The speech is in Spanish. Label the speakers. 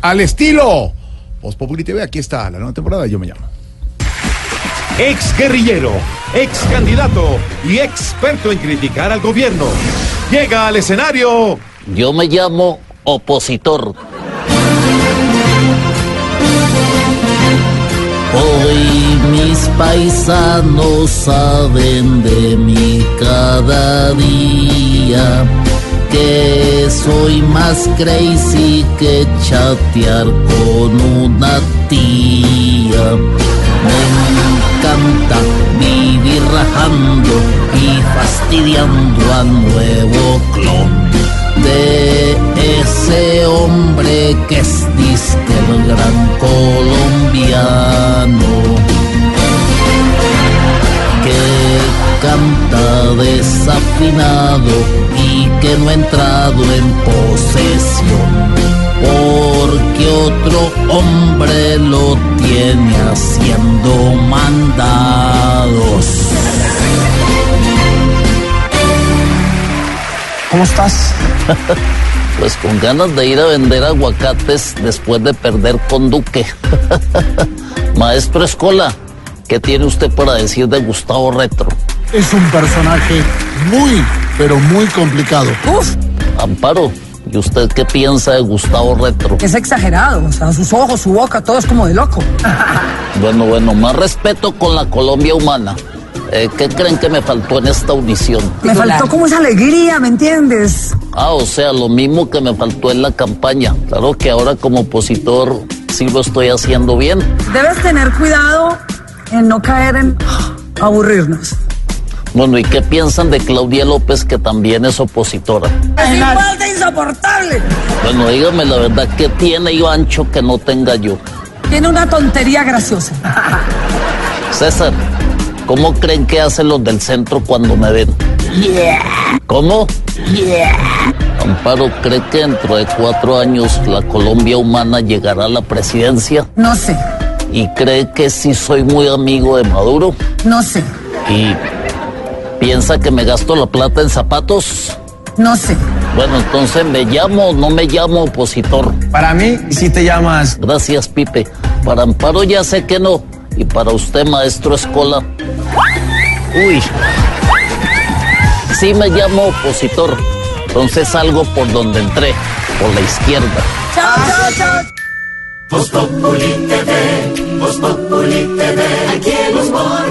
Speaker 1: Al estilo. Voz Populi TV, aquí está la nueva temporada, yo me llamo.
Speaker 2: Ex guerrillero, ex candidato y experto en criticar al gobierno. Llega al escenario.
Speaker 3: Yo me llamo opositor. Hoy mis paisanos saben de mí cada día que soy más crazy que chatear con una tía. Me encanta vivir rajando y fastidiando a nuevo clon de ese hombre que es desafinado y que no ha entrado en posesión porque otro hombre lo tiene haciendo mandados.
Speaker 4: ¿Cómo estás?
Speaker 3: Pues con ganas de ir a vender aguacates después de perder con Duque. Maestro Escola, ¿qué tiene usted para decir de Gustavo Retro?
Speaker 4: Es un personaje muy, pero muy complicado.
Speaker 5: Uf,
Speaker 3: Amparo, ¿y usted qué piensa de Gustavo Retro?
Speaker 5: es exagerado. O sea, sus ojos, su boca, todo es como de loco.
Speaker 3: Bueno, bueno, más respeto con la Colombia humana. Eh, ¿Qué creen que me faltó en esta audición?
Speaker 5: Me faltó como esa alegría, ¿me entiendes?
Speaker 3: Ah, o sea, lo mismo que me faltó en la campaña. Claro que ahora como opositor sí lo estoy haciendo bien.
Speaker 5: Debes tener cuidado en no caer en aburrirnos.
Speaker 3: Bueno, ¿y qué piensan de Claudia López, que también es opositora?
Speaker 5: Es igual de insoportable.
Speaker 3: Bueno, dígame la verdad, ¿qué tiene Ivancho que no tenga yo?
Speaker 5: Tiene una tontería graciosa.
Speaker 3: César, ¿cómo creen que hacen los del centro cuando me ven? ¿Cómo? Amparo, ¿cree que dentro de cuatro años la Colombia humana llegará a la presidencia?
Speaker 5: No sé,
Speaker 3: ¿Y cree que sí soy muy amigo de Maduro?
Speaker 5: no sé,
Speaker 3: ¿Y piensa que me gasto la plata en zapatos?
Speaker 5: no sé.
Speaker 3: Bueno, entonces me llamo o no me llamo opositor.
Speaker 4: Para mí, si te llamas
Speaker 3: Gracias, Pipe. Para Amparo ya sé que no. Y para usted, maestro Escola. Uy. Sí me llamo opositor. Entonces salgo por donde entré, por la izquierda.
Speaker 5: Chao, chao, chao.
Speaker 6: Voz Populi TV, Voz Populi TV, aquí el humor